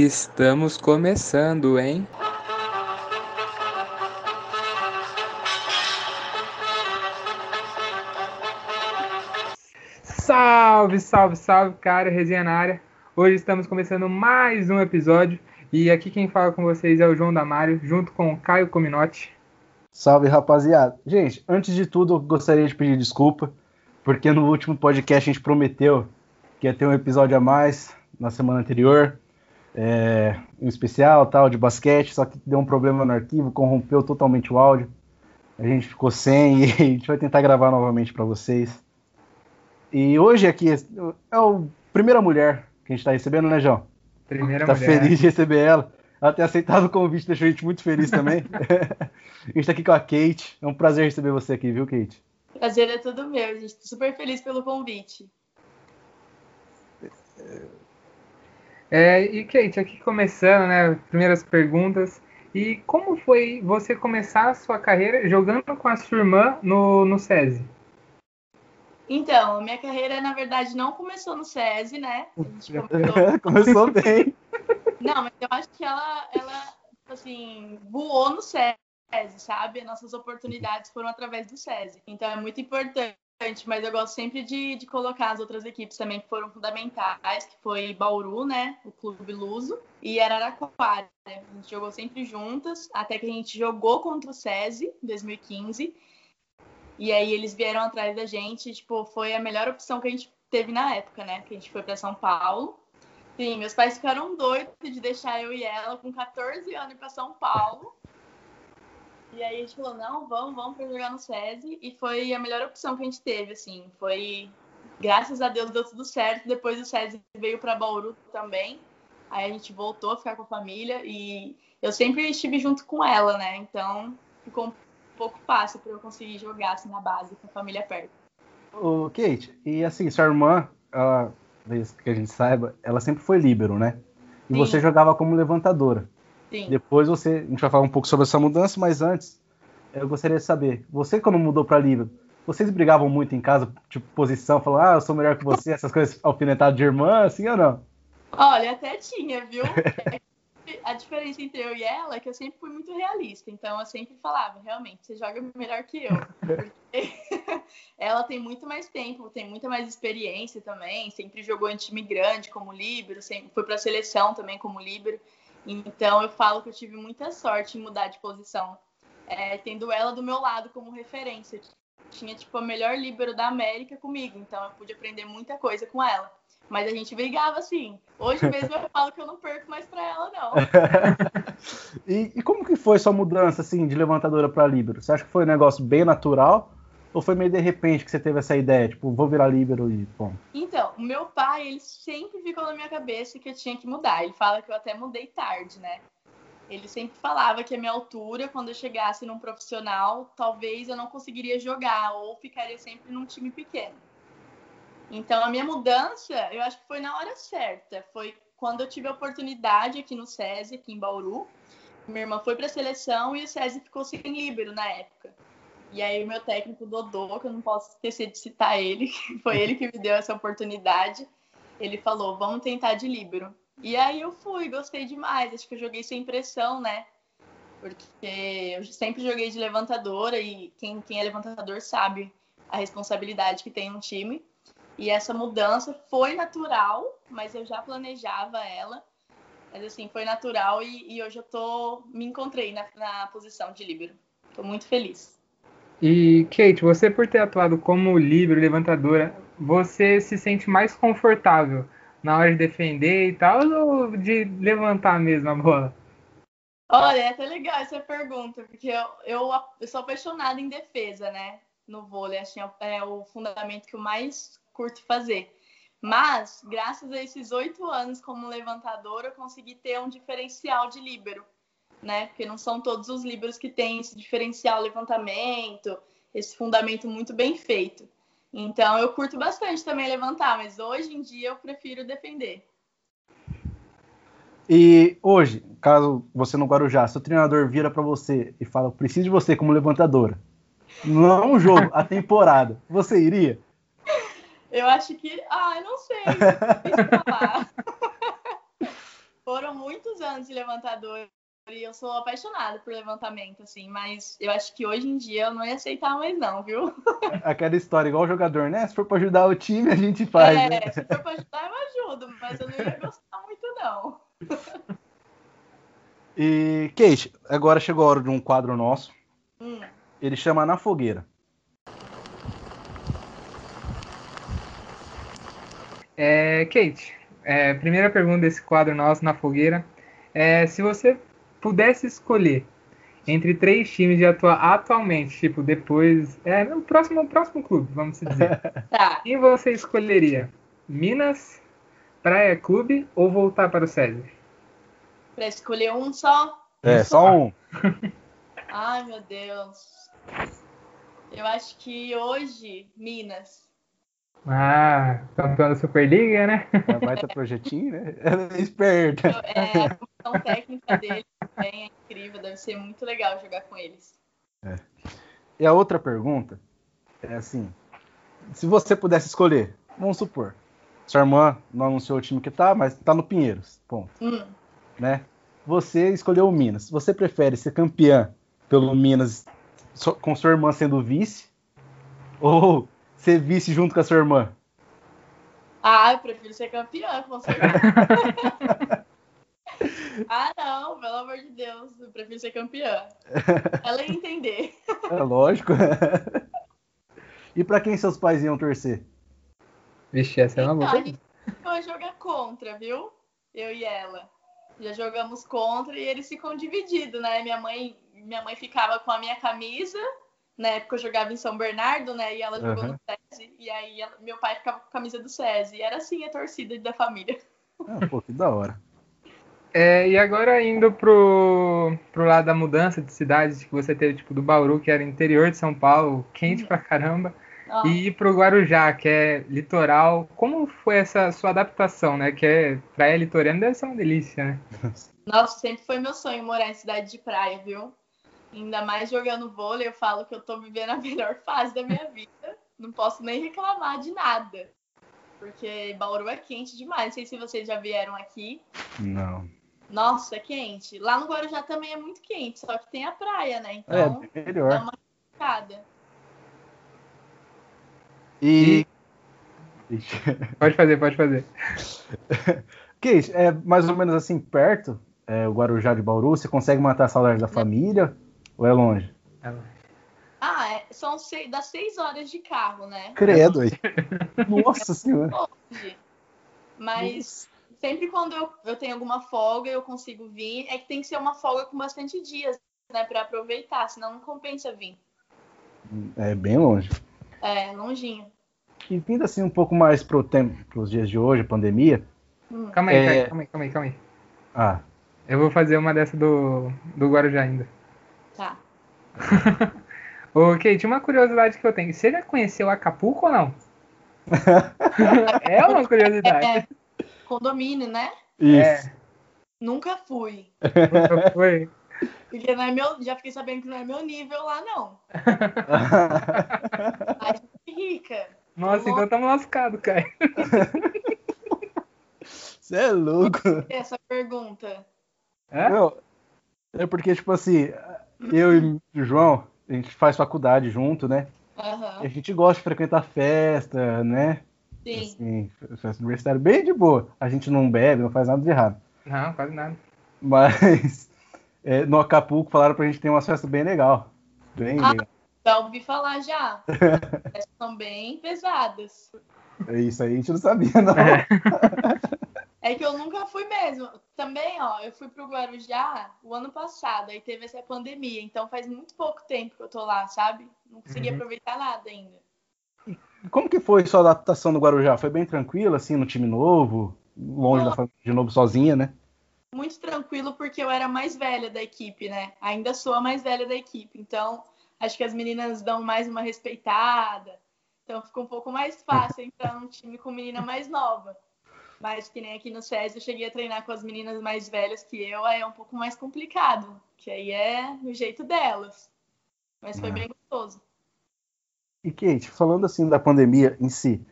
Estamos começando, hein? Salve, salve, salve, cara, resenha na área. Hoje estamos começando mais um episódio e aqui quem fala com vocês é o João Damário, junto com o Caio Cominotti. Salve, rapaziada. Gente, antes de tudo, eu gostaria de pedir desculpa, porque no último podcast a gente prometeu que ia ter um episódio a mais na semana anterior, é, um especial tal de basquete, só que deu um problema no arquivo, corrompeu totalmente o áudio. A gente ficou sem e a gente vai tentar gravar novamente para vocês. E hoje aqui é, a primeira mulher que a gente está recebendo, né, João? Primeira tá mulher. feliz de receber ela. Ela ter aceitado o convite deixou a gente muito feliz também. a gente tá aqui com a Kate. É um prazer receber você aqui, viu, Kate? Prazer é tudo meu, gente. Tô super feliz pelo convite. É, e Kate, aqui começando, né? Primeiras perguntas. E como foi você começar a sua carreira jogando com a sua irmã no, no SESI? Então, minha carreira, na verdade, não começou no SESI, né? A gente comentou. Começou bem. Não, mas eu acho que ela, ela assim, voou no SESI, sabe? Nossas oportunidades foram através do SESI. Então, é muito importante. Mas eu gosto sempre de, de colocar as outras equipes também que foram fundamentais, que foi Bauru, né? O Clube Luso, e Araraquara. A gente jogou sempre juntas, até que a gente jogou contra o SESI em 2015. E aí eles vieram atrás da gente, tipo, foi a melhor opção que a gente teve na época, né? Que a gente foi para São Paulo. Sim, meus pais ficaram doidos de deixar eu e ela com 14 anos para São Paulo. E aí a gente falou, não, vamos, vamos para jogar no SESI. E foi a melhor opção que a gente teve, assim. Foi, graças a Deus, deu tudo certo. Depois o SESI veio para Bauru também. Aí a gente voltou a ficar com a família. E eu sempre estive junto com ela, né? Então ficou um pouco fácil para eu conseguir jogar assim na base, com a família perto. Ô, Kate, e assim, sua irmã, ela, que a gente saiba, ela sempre foi líbero, né? E Sim. você jogava como levantadora. Sim. Depois você, a gente vai falar um pouco sobre essa mudança, mas antes, eu gostaria de saber, você quando mudou para líbero, vocês brigavam muito em casa, tipo posição, falando, ah, eu sou melhor que você, essas coisas alfinetadas de irmã, assim ou não? Olha, até tinha, viu? A diferença entre eu e ela é que eu sempre fui muito realista. Então eu sempre falava, realmente, você joga melhor que eu. Porque ela tem muito mais tempo, tem muita mais experiência também. Sempre jogou em time grande como líbero, sempre foi para a seleção também como líbero. Então eu falo que eu tive muita sorte em mudar de posição, é, tendo ela do meu lado como referência. Tinha tipo a melhor líbero da América comigo, então eu pude aprender muita coisa com ela. Mas a gente brigava assim. Hoje mesmo eu falo que eu não perco mais pra ela, não. e, e, como que foi sua mudança assim de levantadora para líbero? Você acha que foi um negócio bem natural ou foi meio de repente que você teve essa ideia, tipo, vou virar líbero e bom? Então, o meu pai, ele sempre ficou na minha cabeça que eu tinha que mudar. Ele fala que eu até mudei tarde, né? Ele sempre falava que a minha altura, quando eu chegasse num profissional, talvez eu não conseguiria jogar ou ficaria sempre num time pequeno. Então, a minha mudança, eu acho que foi na hora certa. Foi quando eu tive a oportunidade aqui no SESI, aqui em Bauru. Minha irmã foi para a seleção e o SESI ficou sem líbero na época. E aí, o meu técnico Dodô, que eu não posso esquecer de citar ele, foi ele que me deu essa oportunidade. Ele falou: vamos tentar de líbero. E aí eu fui, gostei demais. Acho que eu joguei sem pressão, né? Porque eu sempre joguei de levantadora e quem, quem é levantador sabe a responsabilidade que tem um time. E essa mudança foi natural, mas eu já planejava ela. Mas assim, foi natural e, e hoje eu tô me encontrei na, na posição de líbero. Tô muito feliz. E Kate, você por ter atuado como líbero, levantadora, você se sente mais confortável na hora de defender e tal ou de levantar mesmo a bola? Olha, é até legal essa pergunta, porque eu, eu, eu sou apaixonada em defesa, né? No vôlei, assim, é o fundamento que eu mais curto fazer. Mas, graças a esses oito anos como levantadora, eu consegui ter um diferencial de líbero, né? Porque não são todos os líberos que têm esse diferencial levantamento, esse fundamento muito bem feito. Então, eu curto bastante também levantar, mas hoje em dia eu prefiro defender. E hoje, caso você no Guarujá, seu treinador vira para você e fala, preciso de você como levantadora. Não um jogo, a temporada. Você iria? Eu acho que. Ah, eu não sei. Falar. Foram muitos de levantador e eu sou apaixonada por levantamento, assim, mas eu acho que hoje em dia eu não ia aceitar mais, não, viu? Aquela história, igual o jogador, né? Se for pra ajudar o time, a gente faz. É, né? se for pra ajudar, eu ajudo, mas eu não ia gostar muito, não. E, Kate, agora chegou a hora de um quadro nosso. Hum. Ele chama Na Fogueira. É, Kate, é, primeira pergunta desse quadro nosso na fogueira é se você pudesse escolher entre três times de atuar atualmente, tipo, depois. É, no próximo, próximo clube, vamos dizer. Tá. Quem você escolheria? Minas, Praia Clube ou voltar para o SESI? Pra escolher um só? É, só um. Ai, meu Deus. Eu acho que hoje, Minas. Ah, campeão da Superliga, né? É, Vai ter projetinho, né? Ela é esperta. É, a função técnica deles também é incrível, deve ser muito legal jogar com eles. E a outra pergunta é assim: se você pudesse escolher, vamos supor, sua irmã não anunciou o time que tá, mas tá no Pinheiros, ponto, Hum, né? Você escolheu o Minas. Você prefere ser campeã pelo Minas com sua irmã sendo vice ou ser vice junto com a sua irmã? Ah, eu prefiro ser campeã, com certeza. ah, não, pelo amor de Deus, eu prefiro ser campeã. Ela ia entender. É lógico. e pra quem seus pais iam torcer? Vixe, essa é uma Então, boa. a gente vai jogar contra, viu? Eu e ela. Já jogamos contra e eles ficam divididos, né? Minha mãe, minha mãe ficava com a minha camisa, na época eu jogava em São Bernardo, né? E ela jogou Aham. no SESI, e aí ela- meu pai ficava com a camisa do SESI. E era assim a torcida da família. Ah, pô, que da hora. É, e agora indo pro, pro lado da mudança de cidades que você teve, tipo, do Bauru, que era interior de São Paulo, quente pra caramba, Ó, e ir pro Guarujá, que é litoral. Como foi essa sua adaptação, né? Que é praia litorânea, deve ser uma delícia, né? Nossa, sempre foi meu sonho morar em cidade de praia, viu? Ainda mais jogando vôlei, eu falo que eu tô vivendo a melhor fase da minha vida. Não posso nem reclamar de nada. Porque Bauru é quente demais. Não sei se vocês já vieram aqui. Não. Nossa, é quente. Lá no Guarujá também é muito quente, só que tem a praia, né? É, Então, dá melhor. uma cada. E. Pode fazer, pode fazer. Kate, é mais ou menos assim perto, é, o Guarujá de Bauru, você consegue matar a saudade da família ou é longe? Ah, é- são seis, das seis horas de carro, né? Credo aí. Nossa senhora. Longe. Mas sempre quando eu, eu tenho alguma folga, eu consigo vir. É que tem que ser uma folga com bastante dias, né? Pra aproveitar, senão não compensa vir. É bem longe. É, longinho. E vindo assim um pouco mais pro tempo, pros dias de hoje, pandemia. Hum. Calma aí, É. calma aí, calma aí, calma aí. Ah, Eu vou fazer uma dessa do, do Guarujá ainda. Tá. Ô, Kate, uma curiosidade que eu tenho. Você já conheceu Acapulco ou não? é uma curiosidade. É, condomínio, né? isso. É, Nunca fui. nunca foi. Porque não é meu, já fiquei sabendo que não é meu nível lá, não. A gente é rica. Nossa, então estamos lascados, cara. Você é louco. Essa pergunta. É? Não, é porque, tipo assim, eu e o João, a gente faz faculdade junto, né? E a gente gosta de frequentar festa, né? Sim. Assim, festa universitária bem de boa. A gente não bebe, não faz nada de errado. Não, quase nada. Mas é, no Acapulco falaram pra gente ter umas festas bem legal. Bem Ah. legal. Já ouvi falar já. Essas são bem pesadas. É isso aí, a gente não sabia, não. É. É que eu nunca fui mesmo. Também, ó, eu fui pro Guarujá o ano passado, aí teve essa pandemia, então faz muito pouco tempo que eu tô lá, sabe? Não consegui Uhum. aproveitar nada ainda. Como que foi sua adaptação no Guarujá? Foi bem tranquila, assim, no time novo? Longe da Não. família, de novo sozinha, né? Muito tranquilo porque eu era a mais velha da equipe, né? Ainda sou a mais velha da equipe, então acho que as meninas dão mais uma respeitada. Então fica um pouco mais fácil entrar num time com menina mais nova. Mas que nem aqui no SESI eu cheguei a treinar com as meninas mais velhas que eu, aí é um pouco mais complicado, que aí é o jeito delas. Mas foi Ah. bem gostoso. E Kate, falando assim da pandemia em si,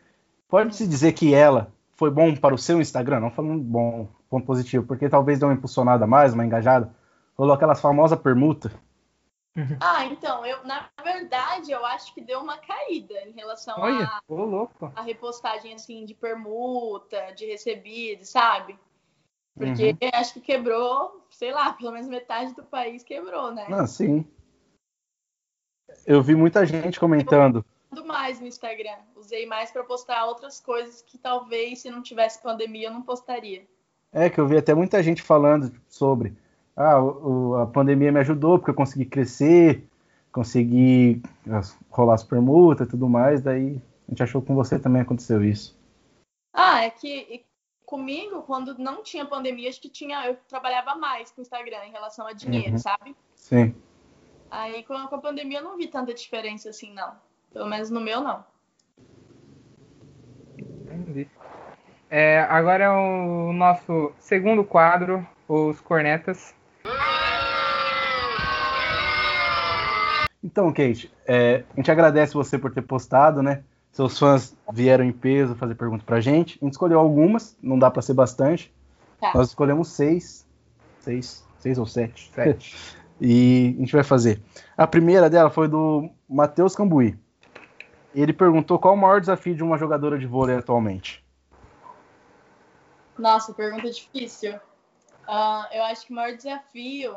pode-se dizer que ela foi bom para o seu Instagram? Não falando bom, ponto positivo, porque talvez deu uma impulsionada a mais, uma engajada. Rolou aquelas famosas permutas. Ah, então, eu, na verdade, eu acho que deu uma caída em relação Olha, a, a repostagem, assim, de permuta, de recebido, sabe? Porque acho que quebrou, sei lá, pelo menos metade do país quebrou, né? Ah, sim. Eu vi muita gente comentando. Mais no Instagram. Usei mais para postar outras coisas que talvez, se não tivesse pandemia, eu não postaria. É, que eu vi até muita gente falando sobre. Ah, o- a pandemia me ajudou porque eu consegui crescer, consegui as- rolar as permutas e tudo mais. Daí a gente achou que com você também aconteceu isso. Ah, é que comigo, quando não tinha pandemia, acho que tinha, eu trabalhava mais com o Instagram em relação a dinheiro, Uhum. sabe? Sim. Aí com a, com a pandemia eu não vi tanta diferença assim, não. Pelo menos no meu, não. Entendi. É, agora é o nosso segundo quadro, os cornetas. Então, Kate, é, a gente agradece você por ter postado, né? Seus fãs vieram em peso fazer perguntas pra gente. A gente escolheu algumas, não dá pra ser bastante. Tá. Nós escolhemos seis. Seis, seis ou sete. Sete. E a gente vai fazer. A primeira dela foi do Matheus Cambuí. Ele perguntou qual o maior desafio de uma jogadora de vôlei atualmente. Nossa, pergunta difícil. Ah, eu acho que o maior desafio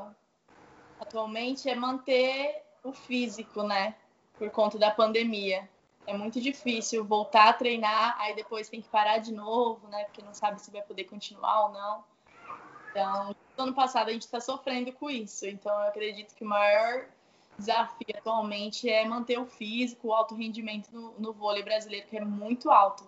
atualmente é manter o físico, né? Por conta da pandemia. É muito difícil voltar a treinar, aí depois tem que parar de novo, né? Porque não sabe se vai poder continuar ou não. Então, ano passado a gente está sofrendo com isso. Então, eu acredito que o maior desafio atualmente é manter o físico, o alto rendimento no, no vôlei brasileiro, que é muito alto.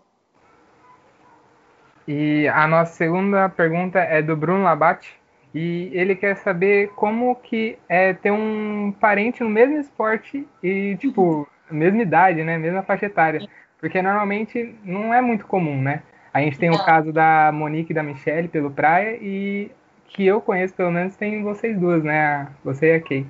E a nossa segunda pergunta é do Bruno Labate. E ele quer saber como que é ter um parente no mesmo esporte e, tipo, mesma idade, né? Mesma faixa etária. Porque normalmente não é muito comum, né? A gente tem o Não. caso da Monique e da Michelle pelo Praia e que eu conheço, pelo menos, tem vocês duas, né? Você e a Kay.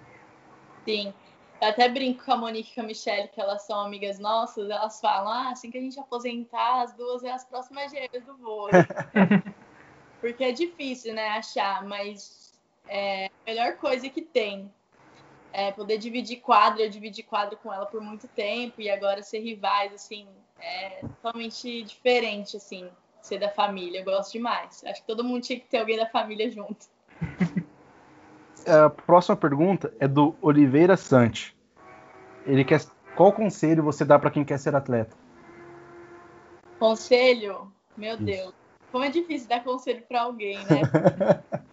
Sim. Eu até brinco com a Monique e com a Michelle, que elas são amigas nossas, elas falam, ah, assim que a gente aposentar, as duas é as próximas gêmeas do vôlei. Porque é difícil, né, achar, mas é a melhor coisa que tem. É poder dividir quadro, eu dividi quadro com ela por muito tempo, e agora ser rivais, assim, é totalmente diferente, assim, ser da família. Eu gosto demais. Acho que todo mundo tinha que ter alguém da família junto. A próxima pergunta é do Oliveira Sante. Ele quer qual conselho você dá para quem quer ser atleta? Conselho? Meu Isso. Deus. Como é difícil dar conselho pra alguém, né?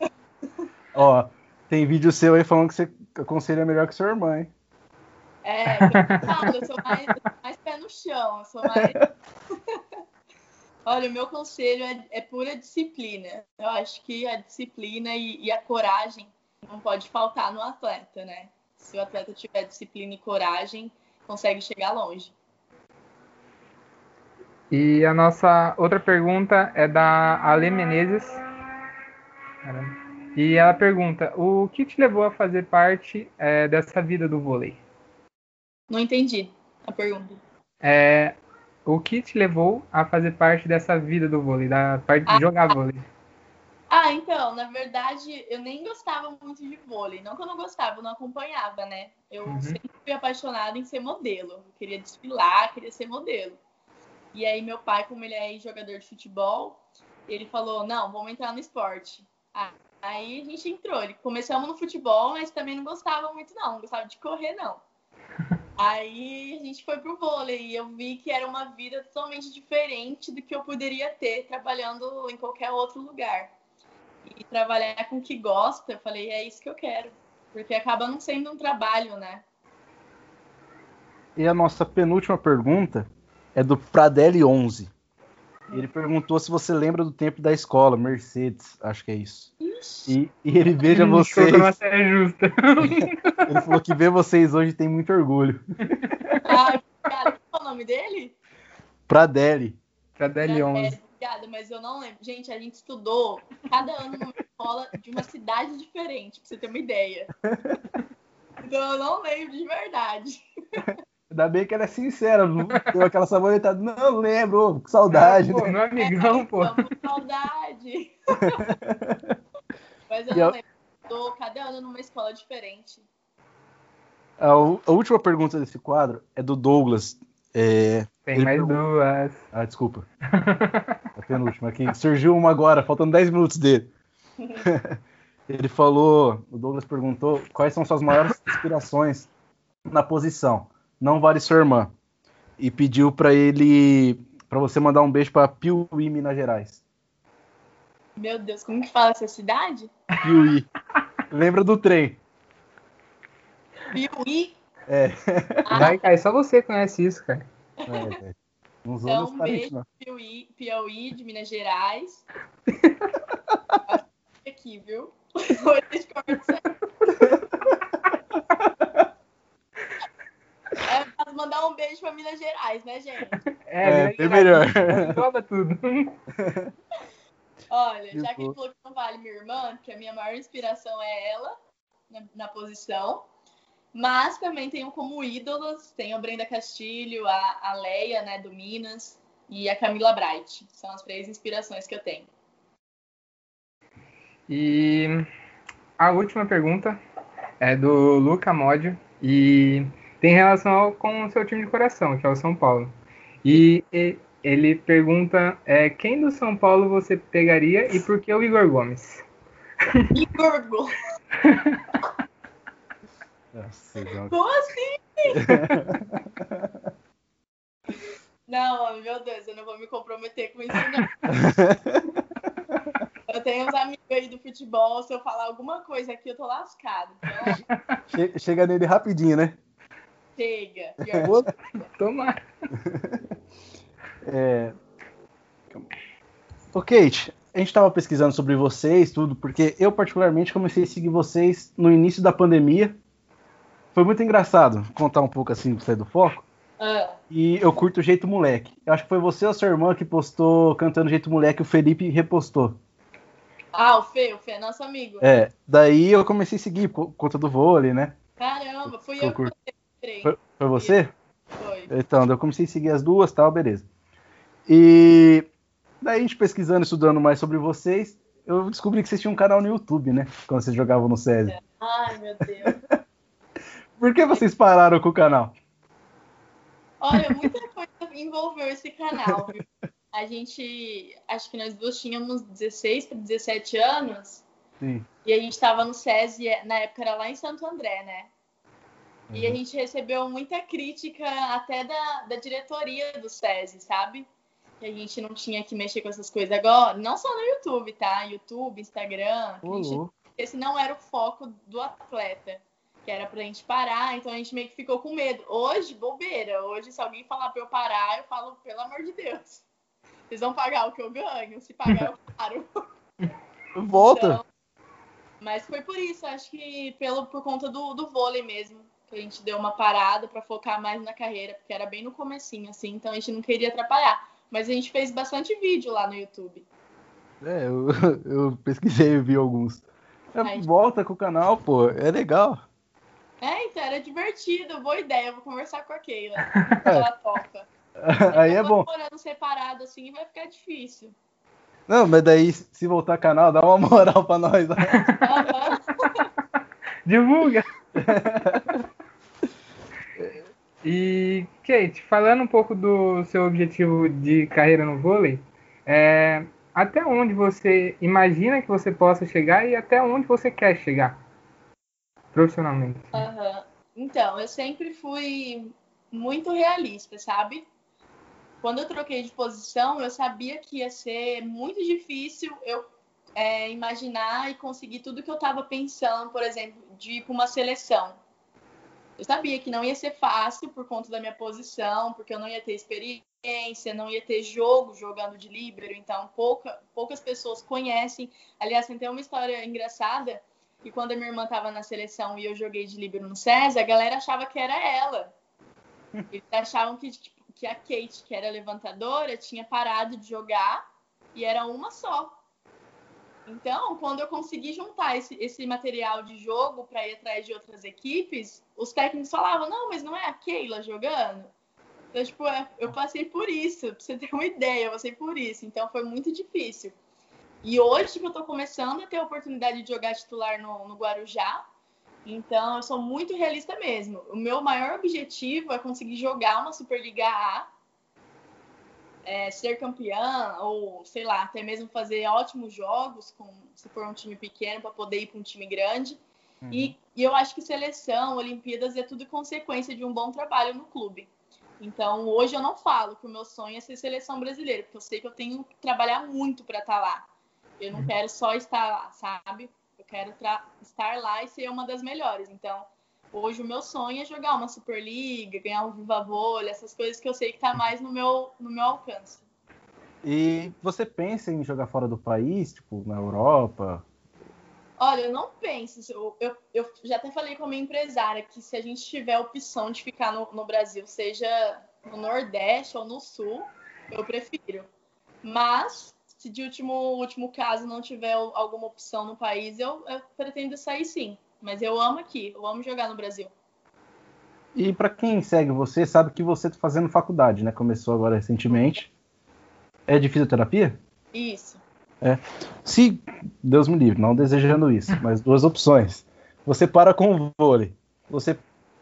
Ó, tem vídeo seu aí falando que você aconselha melhor que sua irmã, hein? É, eu, falo, eu sou mais, eu sou mais pé no chão, eu sou mais. Olha, o meu conselho é, é pura disciplina. Eu acho que a disciplina e, e a coragem não pode faltar no atleta, né? Se o atleta tiver disciplina e coragem, consegue chegar longe. E a nossa outra pergunta é da Ale Menezes. E ela pergunta: o que te levou a fazer parte é, dessa vida do vôlei? Não entendi a pergunta. É, o que te levou a fazer parte dessa vida do vôlei, da parte de jogar vôlei? Ah, então, na verdade, eu nem gostava muito de vôlei. Não que eu não gostava, eu não acompanhava, né? Eu Uhum. sempre fui apaixonada em ser modelo. Eu queria desfilar, queria ser modelo. E aí, meu pai, como ele é jogador de futebol, ele falou: não, vamos entrar no esporte. Ah, Aí a gente entrou. Ele- Começamos no futebol, mas também não gostava muito, não. Não gostava de correr, não. Aí a gente foi pro vôlei e eu vi que era uma vida totalmente diferente do que eu poderia ter trabalhando em qualquer outro lugar. E trabalhar com o que gosta, eu falei, é isso que eu quero. Porque acaba não sendo um trabalho, né? E a nossa penúltima pergunta é do Pradelli 11. Ele perguntou se você lembra do tempo da escola, Mercedes, acho que é isso. Ixi, E, e ele veja vocês. justa. Ele falou que ver vocês hoje tem muito orgulho. ai, cara, qual é o nome dele? Pradelli. Pra Deli 11. É, obrigada, mas eu não lembro. Gente, a gente estudou cada ano numa escola de uma cidade diferente, pra você ter uma ideia. Então eu não lembro de verdade. Ainda bem que ela é sincera, não deu aquela sabonetada. Não, lembro, que saudade. Ah, pô, né? meu amigão, pô. Tô com saudade. Mas eu E não eu- lembro. Tô cada ano numa escola diferente. A, a última pergunta desse quadro é do Douglas. É... Tem mais pergunta- duas. Ah, desculpa. A penúltima aqui. Surgiu uma agora, faltando 10 minutos dele. Ele falou, o Douglas perguntou quais são suas maiores inspirações na posição. Não vale sua irmã. E pediu pra ele, pra você mandar um beijo pra Piuí, Minas Gerais. Meu Deus, como que fala essa cidade? Piuí. Lembra do trem? Piuí. É. Ah, Vai, cara, só você conhece isso, cara. é, é. Usou Então, um parentes, beijo. não. Piauí, Piauí de Minas Gerais. Aqui, viu? Hoje a gente conversa. É pra mandar um beijo pra Minas Gerais, né, gente? É, Minas bem melhor. Engloba tudo. Olha, já que ele falou que não vale minha irmã, porque a minha maior inspiração é ela na, na posição. Mas também tenho como ídolos, tenho a Brenda Castilho, a, a Leia, né, do Minas, e a Camila Bright. São as três inspirações que eu tenho. E a última pergunta é do Luca Módio e tem relação ao- com o seu time de coração, que é o São Paulo. E, e- ele pergunta é, quem do São Paulo você pegaria e por que o Igor Gomes? Igor Gomes. Nossa. Como assim? Não, meu Deus, eu não vou me comprometer com isso, não. Eu tenho uns amigos aí do futebol, se eu falar alguma coisa aqui, eu tô lascado. Então, Che- Chega nele rapidinho, né? chega. Tomara. É... Ô, Kate, a gente tava pesquisando sobre vocês, tudo, porque eu particularmente comecei a seguir vocês no início da pandemia. Foi muito engraçado contar um pouco assim, sair do foco. Ah, E eu curto o Jeito Moleque. Eu acho que foi você ou sua irmã que postou cantando Jeito Moleque, o Felipe repostou. Ah, o Fê, o Fê é nosso amigo. É, daí eu comecei a seguir por conta do vôlei, né? Caramba, fui Eu eu que entrei. Foi, foi você? Foi. Então, eu comecei a seguir as duas tal, beleza. E daí a gente pesquisando, estudando mais sobre vocês, eu descobri que vocês tinham um canal no YouTube, né? Quando vocês jogavam no SESI. Ai, meu Deus. Por que vocês pararam com o canal? Olha, muita coisa envolveu esse canal, viu? A gente, acho que nós duas tínhamos 16 para 17 anos Sim. e a gente estava no SESI, na época era lá em Santo André, né? E Uhum. a gente recebeu muita crítica até da, da diretoria do SESI, sabe? Que a gente não tinha que mexer com essas coisas agora, não só no YouTube, tá? YouTube, Instagram, gente esse não era o foco do atleta, que era pra gente parar, então a gente meio que ficou com medo. Hoje, bobeira, hoje se alguém falar pra eu parar, eu falo, pelo amor de Deus, vocês vão pagar o que eu ganho, se pagar eu paro. Volta. Então, mas foi por isso, acho que pelo, por conta do, do vôlei mesmo, que a gente deu uma parada pra focar mais na carreira, porque era bem no comecinho, assim, então a gente não queria atrapalhar. Mas a gente fez bastante vídeo lá no YouTube. É, eu, eu pesquisei e vi alguns. É, volta com o canal, pô. É legal. É, então era divertido, boa ideia, vou conversar com a Keila, ela topa. Aí é bom. morando separado assim, vai ficar difícil. Não, mas daí, se voltar canal, dá uma moral pra nós. né? Divulga! E, Kate, falando um pouco do seu objetivo de carreira no vôlei, é, até onde você imagina que você possa chegar e até onde você quer chegar profissionalmente? Aham. Então, eu sempre fui muito realista, sabe? Quando eu troquei de posição, eu sabia que ia ser muito difícil eu é, imaginar e conseguir tudo que eu estava pensando, por exemplo, de ir para uma seleção. Eu sabia que não ia ser fácil por conta da minha posição, porque eu não ia ter experiência, não ia ter jogo jogando de líbero, então pouca, poucas pessoas conhecem. Aliás, tem até uma história engraçada que quando a minha irmã estava na seleção e eu joguei de líbero no SESI, a galera achava que era ela. Eles achavam que, tipo, que a Kate, que era levantadora, tinha parado de jogar e era uma só. Então, quando eu consegui juntar esse, esse material de jogo para ir atrás de outras equipes, os técnicos falavam: não, mas não é a Keila jogando? Então, tipo, é, eu passei por isso, pra você ter uma ideia, eu passei por isso. Então, foi muito difícil. E hoje que eu tô começando a ter a oportunidade de jogar titular no, no Guarujá, então eu sou muito realista mesmo. O meu maior objetivo é conseguir jogar uma Superliga A, é, ser campeã, ou sei lá, até mesmo fazer ótimos jogos, com, se for um time pequeno, para poder ir para um time grande. Uhum. E, e eu acho que seleção, Olimpíadas é tudo consequência de um bom trabalho no clube. Então, hoje eu não falo que o meu sonho é ser seleção brasileira, porque eu sei que eu tenho que trabalhar muito para estar tá lá. Eu não quero só estar lá, sabe? Eu quero estar lá e ser uma das melhores. Então, hoje o meu sonho é jogar uma Superliga, ganhar um Viva Vôlei, essas coisas que eu sei que tá mais no meu, no meu alcance. E você pensa em jogar fora do país, tipo, na Europa? Olha, eu não penso. Eu, eu, eu, já até falei com a minha empresária que se a gente tiver a opção de ficar no, no Brasil, seja no Nordeste ou no Sul, eu prefiro. Mas, se de último, último caso não tiver alguma opção no país, eu, eu pretendo sair sim. Mas eu amo aqui, eu amo jogar no Brasil. E para quem segue você, sabe que você está fazendo faculdade, né? Começou agora recentemente. É de fisioterapia? Isso. É. Se, Deus me livre, não desejando isso, mas duas opções. Você para com o vôlei. Você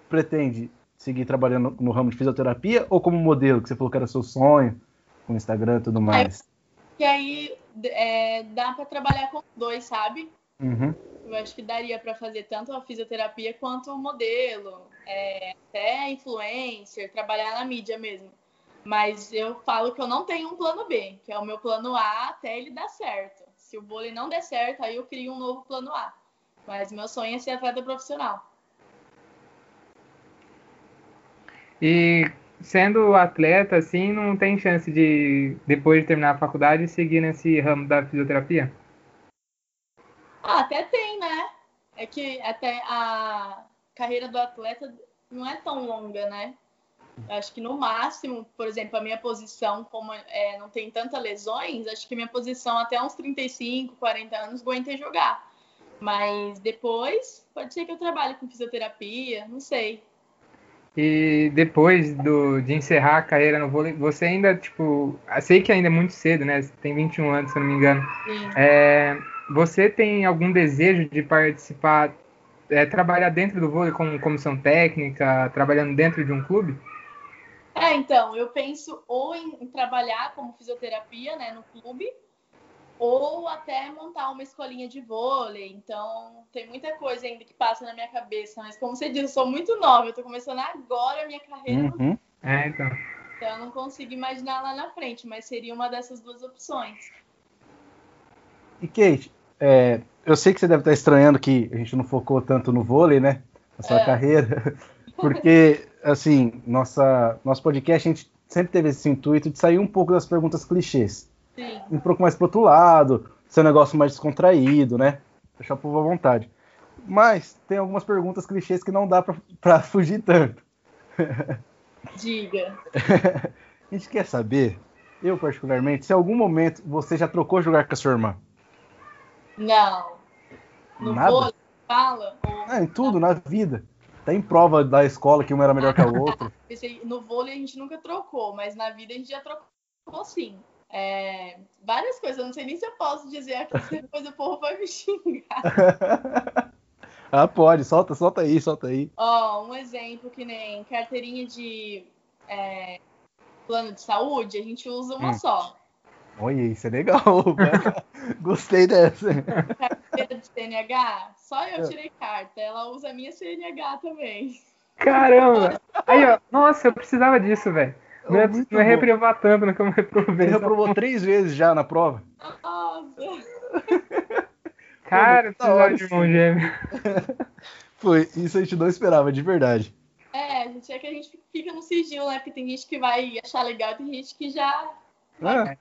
pretende seguir trabalhando no ramo de fisioterapia ou como modelo, que você falou que era seu sonho, com Instagram e tudo mais? E aí é, dá para trabalhar com dois, sabe? Uhum. Eu acho que daria para fazer tanto a fisioterapia quanto o modelo, é, até influencer, trabalhar na mídia mesmo. Mas eu falo que eu não tenho um plano B, que é o meu plano A até ele dar certo. Se o vôlei não der certo, aí eu crio um novo plano A. Mas meu sonho é ser atleta profissional. E sendo atleta, assim, não tem chance de, depois de terminar a faculdade, seguir nesse ramo da fisioterapia? Ah, até tem? É que até a carreira do atleta não é tão longa, né? Acho que no máximo, por exemplo, a minha posição, como é, não tem tantas lesões, acho que minha posição até uns 35, 40 anos aguentei jogar. Mas depois, pode ser que eu trabalhe com fisioterapia, não sei. E depois do, de encerrar a carreira no vôlei, você ainda, tipo, sei que ainda é muito cedo, né? Você tem 21 anos, se eu não me engano. Sim. É, você tem algum desejo de participar, é, trabalhar dentro do vôlei como comissão técnica, trabalhando dentro de um clube? É, então, eu penso ou em, em, trabalhar como fisioterapia, né, no clube, ou até montar uma escolinha de vôlei. Então, tem muita coisa ainda que passa na minha cabeça. Mas, como você disse, eu sou muito nova, eu tô começando agora a minha carreira. Uhum. É, então. Então, eu não consigo imaginar lá na frente, mas seria uma dessas duas opções. E, Kate, é, eu sei que você deve estar estranhando que a gente não focou tanto no vôlei, né? Na sua é. carreira. Porque, assim, nossa, nosso podcast, a gente sempre teve esse intuito de sair um pouco das perguntas clichês. Sim. Um pouco mais pro outro lado, ser um negócio mais descontraído, né? Deixar o povo à vontade. Mas tem algumas perguntas clichês que não dá para fugir tanto. Diga. a gente quer saber, eu particularmente, se em algum momento você já trocou jogar com a sua irmã. Não. No Nada? vôlei, fala? Ou... É, em tudo, na vida. Até em prova da escola que uma era melhor que a outra. no vôlei a gente nunca trocou, mas na vida a gente já trocou sim. É, várias coisas, eu não sei nem se eu posso dizer aqui, depois o povo vai me xingar. ah, pode, solta, solta aí, solta aí. Ó, um exemplo que nem carteirinha de é, plano de saúde, a gente usa uma hum. só. Olha, isso é legal. Gostei dessa. Carteira de CNH? Só eu é. tirei carta. Ela usa a minha CNH também. Caramba! Aí, ó. Nossa, eu precisava disso, velho. Não, é, não é reprovar tanto, não é que eu reprovei. Você reprovou três vezes já na prova. Nossa! Cara, precisava de irmão gêmeo. Foi, isso a gente não esperava, de verdade. É, a gente é que a gente fica no sigilo, né? Porque tem gente que vai achar legal, tem gente que já. É.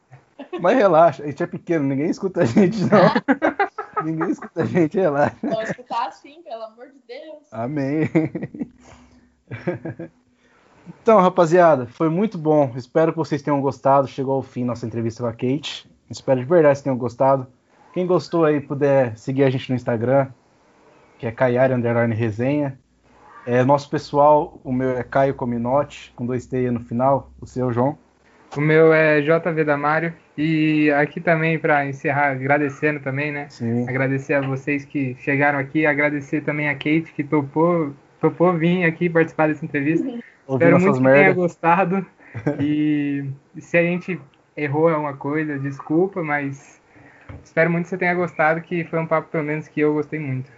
Mas relaxa, a gente é pequeno, ninguém escuta a gente, não. ninguém escuta a gente, relaxa. Pode escutar sim, pelo amor de Deus. Amém. Então, rapaziada, foi muito bom. Espero que vocês tenham gostado. Chegou ao fim nossa entrevista com a Kate. Espero de verdade que tenham gostado. Quem gostou aí puder seguir a gente no Instagram, que é Caiari Underline Resenha. É, nosso pessoal, o meu é Caio Cominotti, com dois T no final. O seu, João? O meu é JV Damário. E aqui também, para encerrar, agradecendo também, né? Sim. Agradecer a vocês que chegaram aqui. Agradecer também a Kate, que topou, topou vir aqui participar dessa entrevista. Espero muito que merda. tenha gostado. E se a gente errou alguma coisa, desculpa, mas espero muito que você tenha gostado, que foi um papo, pelo menos, que eu gostei muito.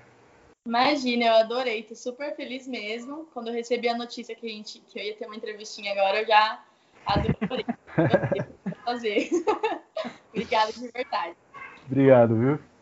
Imagina, eu adorei, tô super feliz mesmo. Quando eu recebi a notícia que, a gente, que eu ia ter uma entrevistinha agora, eu já adorei. fazer. Obrigada de verdade. Obrigado, viu?